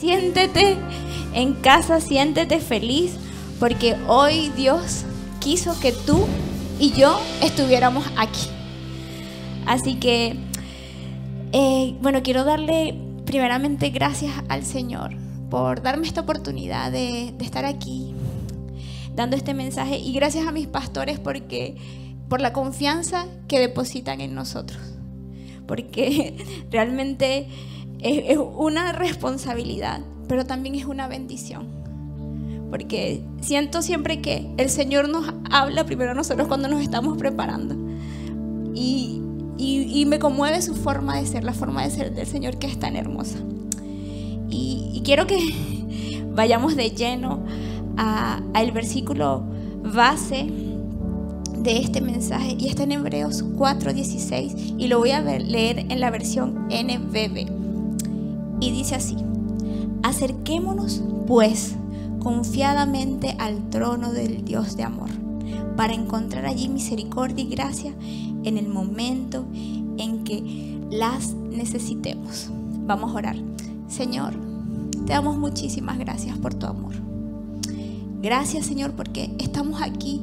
siéntete en casa, siéntete feliz, porque hoy Dios quiso que tú y yo estuviéramos aquí. Así que, eh, bueno, quiero darle primeramente gracias al Señor por darme esta oportunidad de, de estar aquí dando este mensaje y gracias a mis pastores porque por la confianza que depositan en nosotros. Porque realmente es, una responsabilidad, pero también es una bendición. Porque siento siempre que el Señor nos habla primero a nosotros cuando nos estamos preparando. Y, y, me conmueve su forma de ser, la forma de ser del Señor que es tan hermosa. Y, y quiero que vayamos de lleno al versículo base de este mensaje y está en Hebreos 4:16 y lo voy a leer en la versión NBB. Y dice así, acerquémonos pues confiadamente al trono del Dios de amor para encontrar allí misericordia y gracia en el momento en que las necesitemos. Vamos a orar. Señor, te damos muchísimas gracias por tu amor. Gracias Señor porque estamos aquí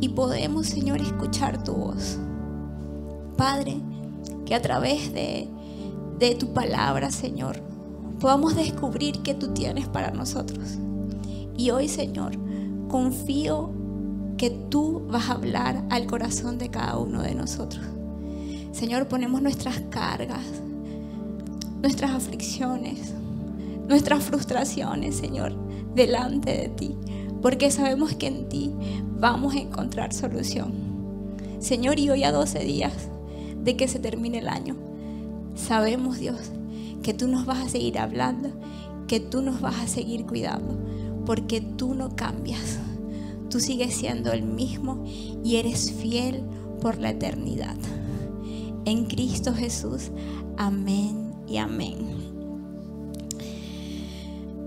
y podemos Señor escuchar tu voz. Padre, que a través de, de tu palabra Señor podamos descubrir que tú tienes para nosotros. Y hoy Señor, confío que tú vas a hablar al corazón de cada uno de nosotros. Señor, ponemos nuestras cargas, nuestras aflicciones, nuestras frustraciones, Señor, delante de ti porque sabemos que en ti vamos a encontrar solución. Señor, y hoy a 12 días de que se termine el año, sabemos, Dios, que tú nos vas a seguir hablando, que tú nos vas a seguir cuidando, porque tú no cambias. Tú sigues siendo el mismo y eres fiel por la eternidad. En Cristo Jesús, amén y amén.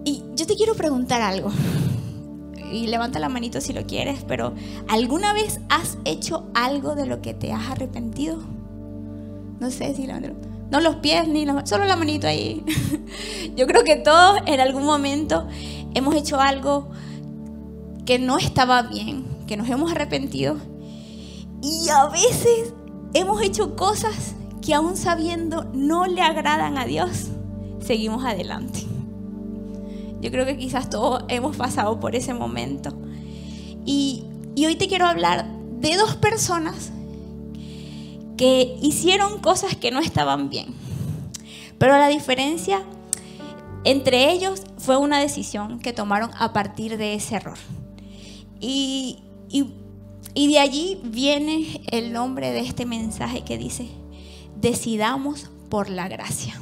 Y yo te quiero preguntar algo y levanta la manito si lo quieres, pero ¿alguna vez has hecho algo de lo que te has arrepentido? No sé si no los pies ni la, solo la manito ahí. Yo creo que todos en algún momento hemos hecho algo que no estaba bien, que nos hemos arrepentido y a veces hemos hecho cosas que aún sabiendo no le agradan a Dios, seguimos adelante. Yo creo que quizás todos hemos pasado por ese momento. Y, hoy te quiero hablar de dos personas que hicieron cosas que no estaban bien. Pero la diferencia entre ellos fue una decisión que tomaron a partir de ese error. Y, y, de allí viene el nombre de este mensaje que dice, decidamos por la gracia.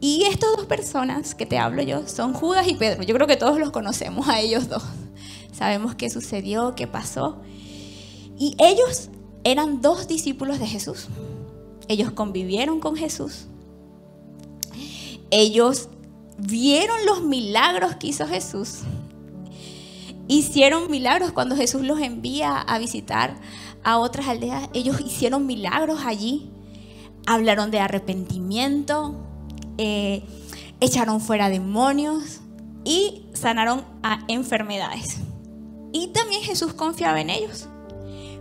Y estas dos personas que te hablo yo son Judas y Pedro. Yo creo que todos los conocemos a ellos dos. Sabemos qué sucedió, qué pasó. Y ellos eran dos discípulos de Jesús. Ellos convivieron con Jesús. Ellos vieron los milagros que hizo Jesús. Hicieron milagros cuando Jesús los envía a visitar a otras aldeas. Ellos hicieron milagros allí. Hablaron de arrepentimiento, eh, echaron fuera demonios y sanaron a enfermedades. Y también Jesús confiaba en ellos.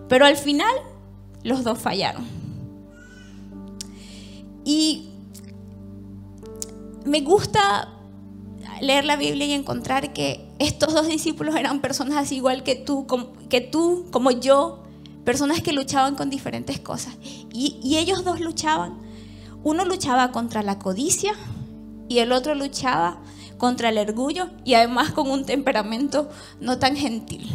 Pero al final los dos fallaron. Y me gusta leer la Biblia y encontrar que estos dos discípulos eran personas así igual que tú, que tú, como yo, personas que luchaban con diferentes cosas. y ellos dos luchaban uno luchaba contra la codicia y el otro luchaba contra el orgullo y además con un temperamento no tan gentil.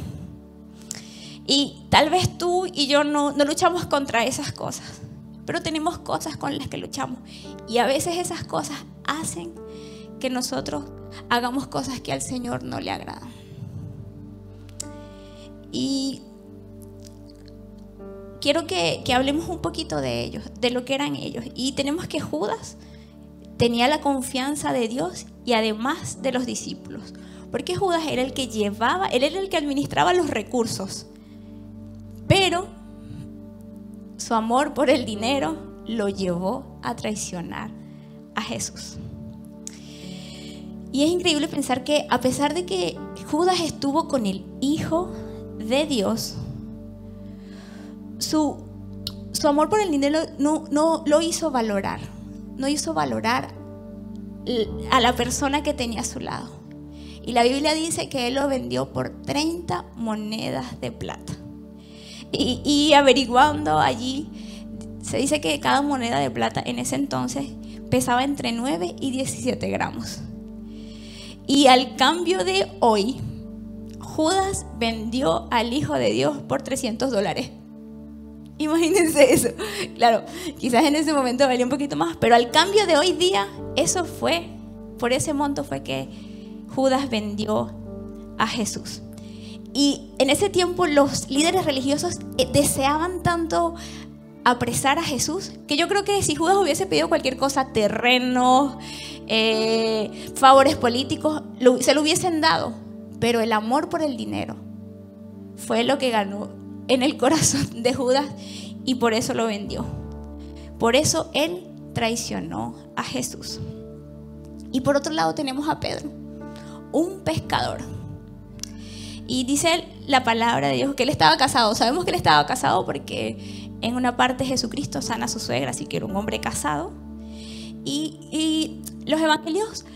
Y tal vez tú y yo no, luchamos contra esas cosas, pero tenemos cosas con las que luchamos. Y a veces esas cosas hacen que nosotros hagamos cosas que al Señor no le agradan. Y quiero que, hablemos un poquito de ellos, de lo que eran ellos. Y tenemos que Judas tenía la confianza de Dios y además de los discípulos. Porque Judas era el que llevaba, él era el que administraba los recursos. Pero su amor por el dinero lo llevó a traicionar a Jesús. Y es increíble pensar que a pesar de que Judas estuvo con el Hijo de Dios, su, su amor por el dinero no, no lo hizo valorar, no hizo valorar a la persona que tenía a su lado. Y la Biblia dice que él lo vendió por 30 monedas de plata. Y, averiguando allí, se dice que cada moneda de plata en ese entonces pesaba entre 9 y 17 gramos. Y al cambio de hoy, Judas vendió al Hijo de Dios por 300 dólares. Imagínense eso. Claro, quizás en ese momento valía un poquito más, pero al cambio de hoy día, eso fue, por ese monto fue que Judas vendió a Jesús. Y en ese tiempo los líderes religiosos eh, deseaban tanto apresar a Jesús, que yo creo que si Judas hubiese pedido cualquier cosa, terrenos, eh, favores políticos, se lo hubiesen dado, pero el amor por el dinero fue lo que ganó en el corazón de Judas y por eso lo vendió. Por eso él traicionó a Jesús. Y por otro lado tenemos a Pedro, un pescador. Y dice la palabra de Dios que él estaba casado. Sabemos que él estaba casado porque en una parte Jesucristo sana a su suegra, así que era un hombre casado. Y, los evangelios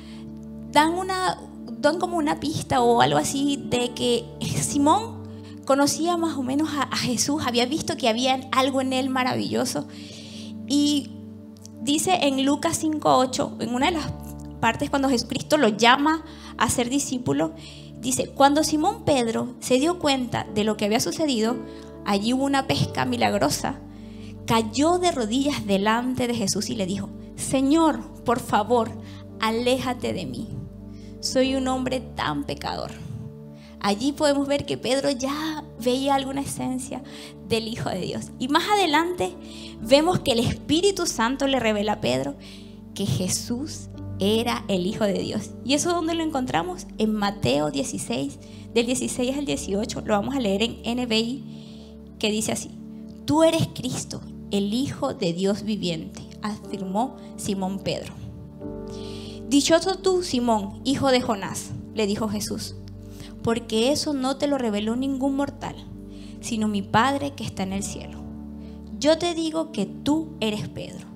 dan, una, dan como una pista o algo así de que Simón conocía más o menos a, a Jesús, había visto que había algo en él maravilloso. Y dice en Lucas 5.8, en una de las partes cuando Jesucristo lo llama a ser discípulo, dice, cuando Simón Pedro se dio cuenta de lo que había sucedido, allí hubo una pesca milagrosa, cayó de rodillas delante de Jesús y le dijo, Señor, por favor, aléjate de mí. Soy un hombre tan pecador. Allí podemos ver que Pedro ya veía alguna esencia del Hijo de Dios. Y más adelante vemos que el Espíritu Santo le revela a Pedro que Jesús era el Hijo de Dios. ¿Y eso dónde lo encontramos? En Mateo 16, del 16 al 18. Lo vamos a leer en NBI que dice así, tú eres Cristo, el Hijo de Dios viviente, afirmó Simón Pedro. Dichoso tú, Simón, hijo de Jonás, le dijo Jesús, porque eso no te lo reveló ningún mortal, sino mi Padre que está en el cielo. Yo te digo que tú eres Pedro,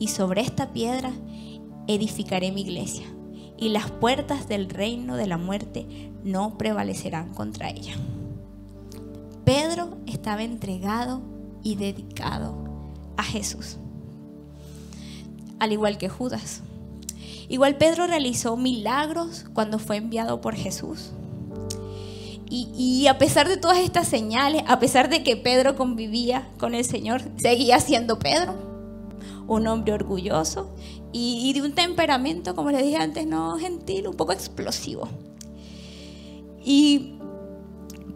y sobre esta piedra edificaré mi iglesia, y las puertas del reino de la muerte no prevalecerán contra ella. Pedro estaba entregado y dedicado a Jesús, al igual que Judas. Igual Pedro realizó milagros cuando fue enviado por Jesús. Y, a pesar de todas estas señales, a pesar de que Pedro convivía con el Señor, seguía siendo Pedro, un hombre orgulloso y, de un temperamento, como les dije antes, no gentil, un poco explosivo. Y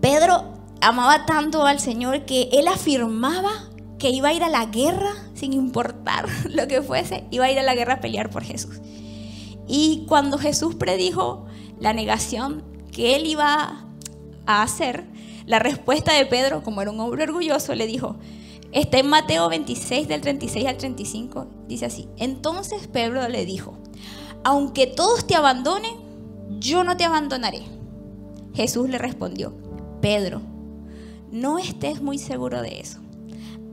Pedro amaba tanto al Señor que él afirmaba que iba a ir a la guerra sin importar lo que fuese, iba a ir a la guerra a pelear por Jesús. Y cuando Jesús predijo la negación que él iba a hacer, la respuesta de Pedro, como era un hombre orgulloso, le dijo, está en Mateo 26 del 36 al 35, dice así, entonces Pedro le dijo, aunque todos te abandonen, yo no te abandonaré. Jesús le respondió, Pedro, no estés muy seguro de eso.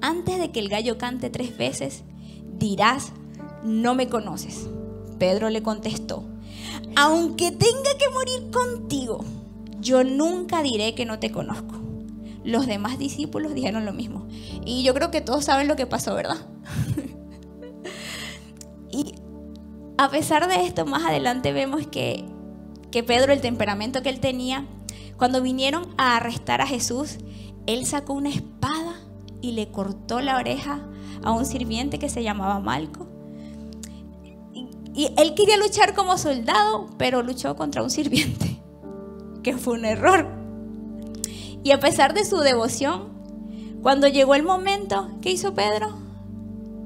Antes de que el gallo cante tres veces, dirás, no me conoces. Pedro le contestó, aunque tenga que morir contigo, yo nunca diré que no te conozco. Los demás discípulos dijeron lo mismo. Y yo creo que todos saben lo que pasó, ¿verdad? Y a pesar de esto, más adelante vemos que, que Pedro, el temperamento que él tenía, cuando vinieron a arrestar a Jesús, él sacó una espada y le cortó la oreja a un sirviente que se llamaba Malco. Y, él quería luchar como soldado, pero luchó contra un sirviente, que fue un error. Y a pesar de su devoción, cuando llegó el momento, ¿qué hizo Pedro?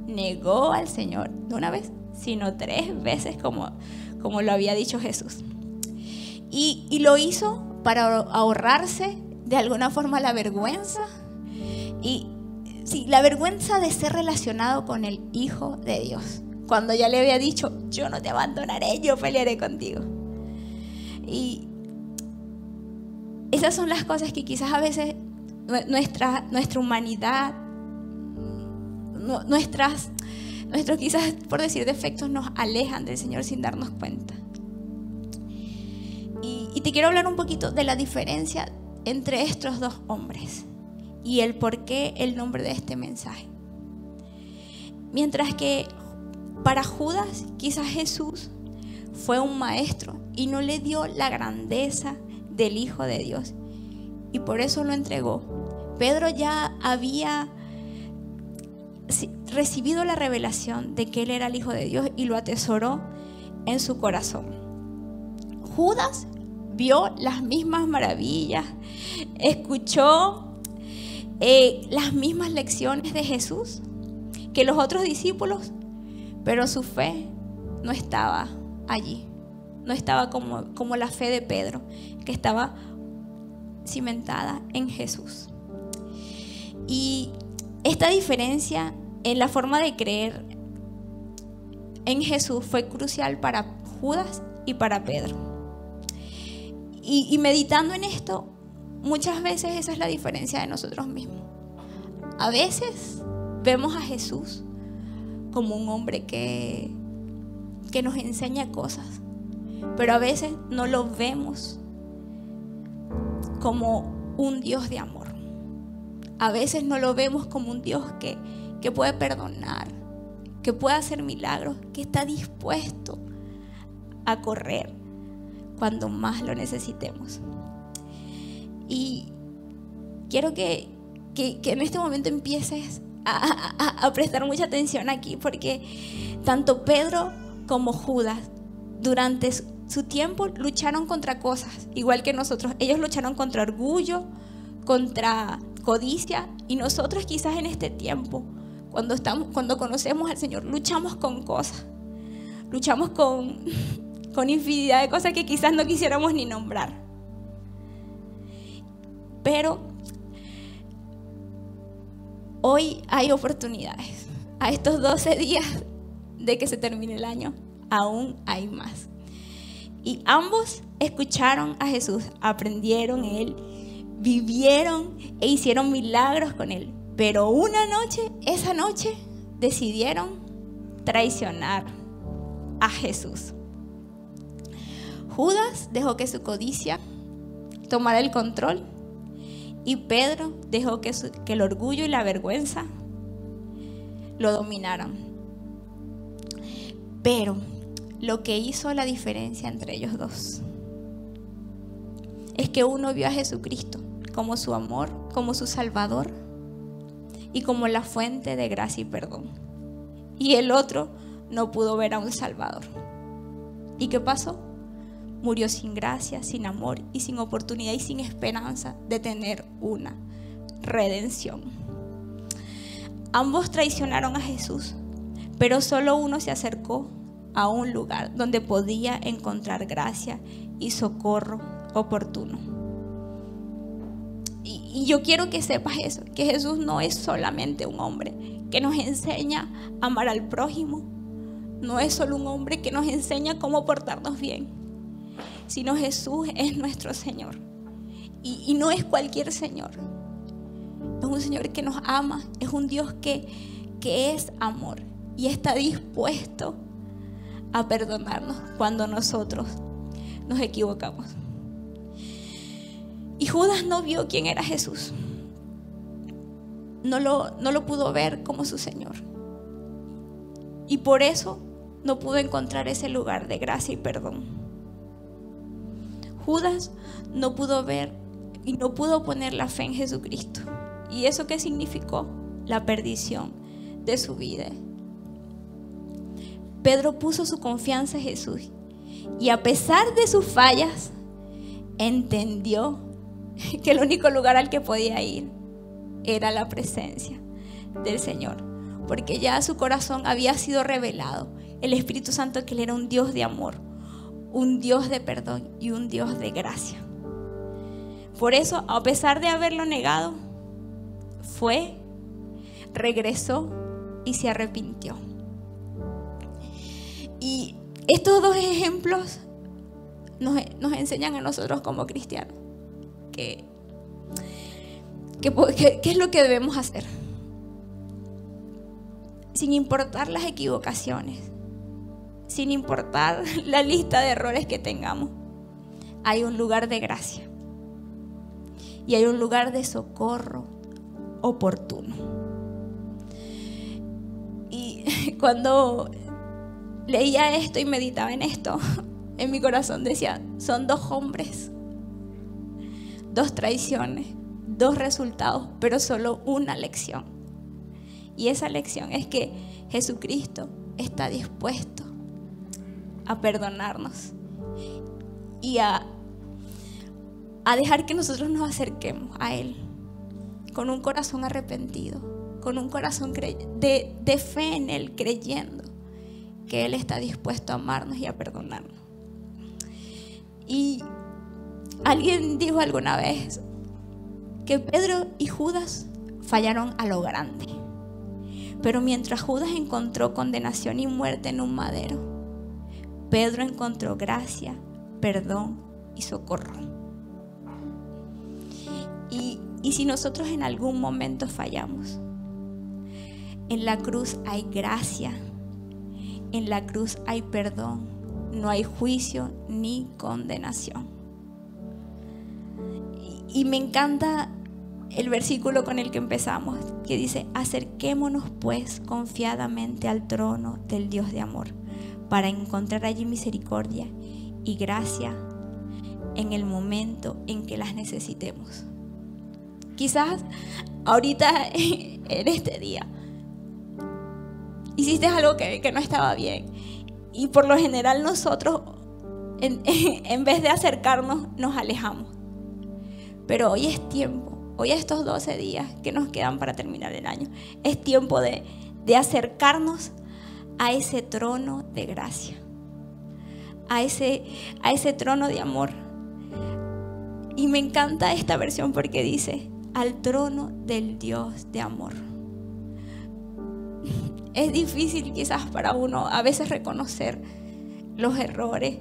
Negó al Señor, no una vez, sino tres veces como, como lo había dicho Jesús. Y, y lo hizo para ahorrarse de alguna forma la vergüenza y sí, la vergüenza de ser relacionado con el Hijo de Dios. Cuando ya le había dicho, yo no te abandonaré, yo pelearé contigo. Y esas son las cosas que quizás a veces nuestra, nuestra humanidad, nuestras, nuestros quizás por decir defectos nos alejan del Señor sin darnos cuenta. Y, te quiero hablar un poquito de la diferencia entre estos dos hombres y el por qué el nombre de este mensaje. Mientras que para Judas quizás Jesús fue un maestro y no le dio la grandeza del Hijo de Dios. Y por eso lo entregó. Pedro ya había recibido la revelación de que él era el Hijo de Dios y lo atesoró en su corazón. Judas vio las mismas maravillas, escuchó eh, las mismas lecciones de Jesús que los otros discípulos, pero su fe no estaba allí no estaba como, como la fe de Pedro, que estaba cimentada en Jesús. Y esta diferencia en la forma de creer en Jesús fue crucial para Judas y para Pedro. Y, meditando en esto, muchas veces esa es la diferencia de nosotros mismos. A veces vemos a Jesús como un hombre que, que nos enseña cosas, pero a veces no lo vemos como un Dios de amor. A veces no lo vemos como un Dios que, que puede perdonar, que puede hacer milagros, que está dispuesto a correr cuando más lo necesitemos. Y quiero que, que, en este momento empieces a, a prestar mucha atención aquí, porque tanto Pedro como Judas durante su tiempo lucharon contra cosas, igual que nosotros. Ellos lucharon contra orgullo, contra codicia, y nosotros quizás en este tiempo, cuando, estamos, cuando conocemos al Señor, luchamos con cosas. Luchamos con, con infinidad de cosas que quizás no quisiéramos ni nombrar. Pero hoy hay oportunidades. A estos 12 días de que se termine el año, aún hay más. Y ambos escucharon a Jesús, aprendieron él, vivieron e hicieron milagros con él. Pero una noche, esa noche, decidieron traicionar a Jesús. Judas dejó que su codicia tomara el control y Pedro dejó que, el orgullo y la vergüenza lo dominaran. Pero lo que hizo la diferencia entre ellos dos. Es que uno vio a Jesucristo como su amor, como su Salvador y como la fuente de gracia y perdón. Y el otro no pudo ver a un Salvador. ¿Y qué pasó? Murió sin gracia, sin amor y sin oportunidad y sin esperanza de tener una redención. Ambos traicionaron a Jesús, pero solo uno se acercó a un lugar donde podía encontrar gracia y socorro oportuno. Y, yo quiero que sepas eso, que Jesús no es solamente un hombre que nos enseña a amar al prójimo, no es solo un hombre que nos enseña cómo portarnos bien, sino Jesús es nuestro Señor. Y, no es cualquier Señor, es un Señor que nos ama, es un Dios que, que es amor y está dispuesto a perdonarnos cuando nosotros nos equivocamos. Y Judas no vio quién era Jesús. No lo, no lo pudo ver como su Señor. Y por eso no pudo encontrar ese lugar de gracia y perdón. Judas no pudo ver y no pudo poner la fe en Jesucristo. ¿Y eso qué significó? La perdición de su vida Pedro puso su confianza en Jesús y a pesar de sus fallas, entendió que el único lugar al que podía ir era la presencia del Señor, porque ya su corazón había sido revelado, el Espíritu Santo que él era un Dios de amor, un Dios de perdón y un Dios de gracia. Por eso, a pesar de haberlo negado, fue, regresó y se arrepintió. Y estos dos ejemplos nos, nos enseñan a nosotros como cristianos que, que, es lo que debemos hacer. Sin importar las equivocaciones, sin importar la lista de errores que tengamos, hay un lugar de gracia y hay un lugar de socorro oportuno. Y cuando leía esto y meditaba en esto, en mi corazón decía, son dos hombres, dos traiciones, dos resultados, pero solo una lección. Y esa lección es que Jesucristo está dispuesto a perdonarnos y a, a dejar que nosotros nos acerquemos a Él con un corazón arrepentido, con un corazón de, de fe en Él, creyendo que Él está dispuesto a amarnos y a perdonarnos. Y alguien dijo alguna vez que Pedro y Judas fallaron a lo grande. Pero mientras Judas encontró condenación y muerte en un madero, Pedro encontró gracia, perdón y socorro. Y, y si nosotros en algún momento fallamos, en la cruz hay gracia, en la cruz hay perdón, no hay juicio ni condenación. Y, me encanta el versículo con el que empezamos, que dice, acerquémonos pues confiadamente al trono del Dios de amor, para encontrar allí misericordia y gracia en el momento en que las necesitemos. Quizás ahorita en este día hiciste algo que, no estaba bien. Y por lo general nosotros, en, en vez de acercarnos, nos alejamos. Pero hoy es tiempo, hoy estos 12 días que nos quedan para terminar el año, es tiempo de, acercarnos a ese trono de gracia, ese, a ese trono de amor. Y me encanta esta versión porque dice, al trono del Dios de amor es difícil quizás para uno a veces reconocer los errores,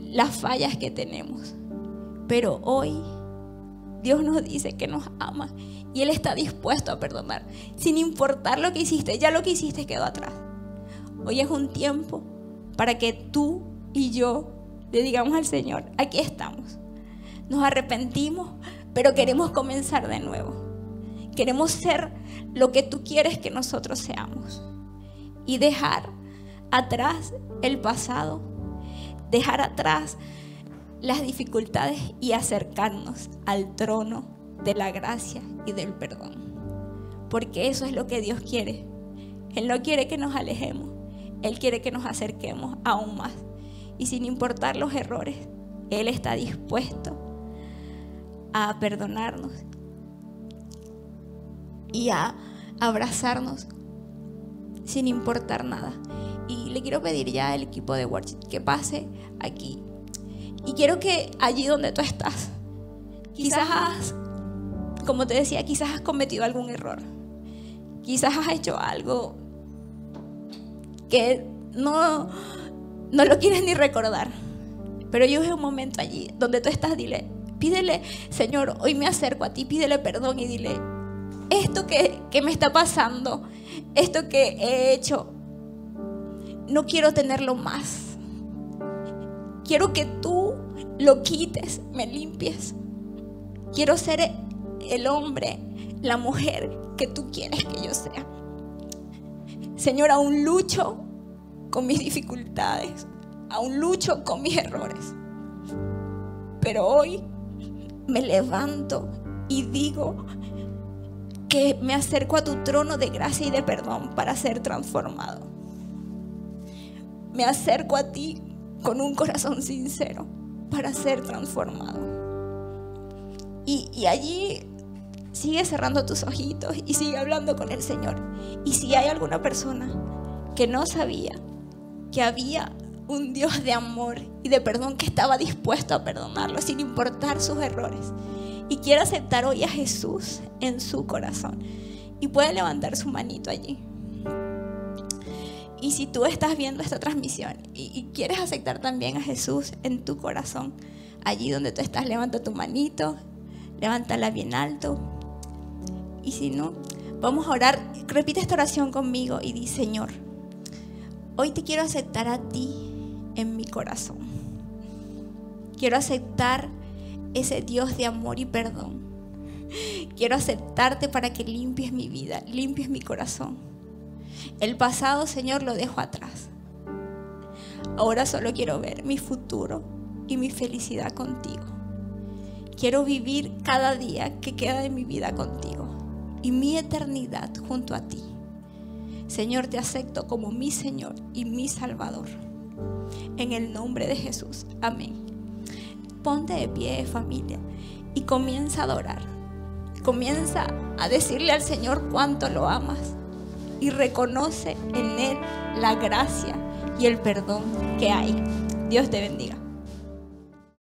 las fallas que tenemos. Pero hoy Dios nos dice que nos ama y Él está dispuesto a perdonar, sin importar lo que hiciste, ya lo que hiciste quedó atrás. Hoy es un tiempo para que tú y yo le digamos al Señor, aquí estamos. Nos arrepentimos, pero queremos comenzar de nuevo. Queremos ser lo que tú quieres que nosotros seamos. Y dejar atrás el pasado, dejar atrás las dificultades y acercarnos al trono de la gracia y del perdón. Porque eso es lo que Dios quiere. Él no quiere que nos alejemos, Él quiere que nos acerquemos aún más. Y sin importar los errores, Él está dispuesto a perdonarnos y a abrazarnos sin importar nada. Y le quiero pedir ya al equipo de worship que pase aquí. Y quiero que allí donde tú estás, quizás has, como te decía, quizás has cometido algún error. Quizás has hecho algo que no, no lo quieres ni recordar. Pero yo veo un momento allí donde tú estás, dile, pídele, Señor, hoy me acerco a ti, pídele perdón y dile, esto que, me está pasando, esto que he hecho, no quiero tenerlo más. Quiero que tú lo quites, me limpies. Quiero ser el hombre, la mujer que tú quieres que yo sea. Señor, aún lucho con mis dificultades, aún lucho con mis errores. Pero hoy me levanto y digo, que me acerco a tu trono de gracia y de perdón para ser transformado. Me acerco a ti con un corazón sincero para ser transformado. Y, allí sigue cerrando tus ojitos y sigue hablando con el Señor. Y si hay alguna persona que no sabía que había un Dios de amor y de perdón que estaba dispuesto a perdonarlo sin importar sus errores, y quiere aceptar hoy a Jesús en su corazón. Y puede levantar su manito allí. Y si tú estás viendo esta transmisión y, quieres aceptar también a Jesús en tu corazón, allí donde tú estás, levanta tu manito, levántala bien alto. Y si no, vamos a orar. Repite esta oración conmigo y di, Señor, hoy te quiero aceptar a ti en mi corazón. Quiero aceptar ese Dios de amor y perdón. Quiero aceptarte para que limpies mi vida, limpies mi corazón el pasado, Señor, lo dejo atrás. Ahora solo quiero ver mi futuro y mi felicidad contigo. Quiero vivir cada día que queda de mi vida contigo y mi eternidad junto a ti. Señor, te acepto como mi Señor y mi Salvador. En el nombre de Jesús. Amén. Ponte de pie, familia, y comienza a adorar. Comienza a decirle al Señor cuánto lo amas y reconoce en Él la gracia y el perdón que hay. Dios te bendiga.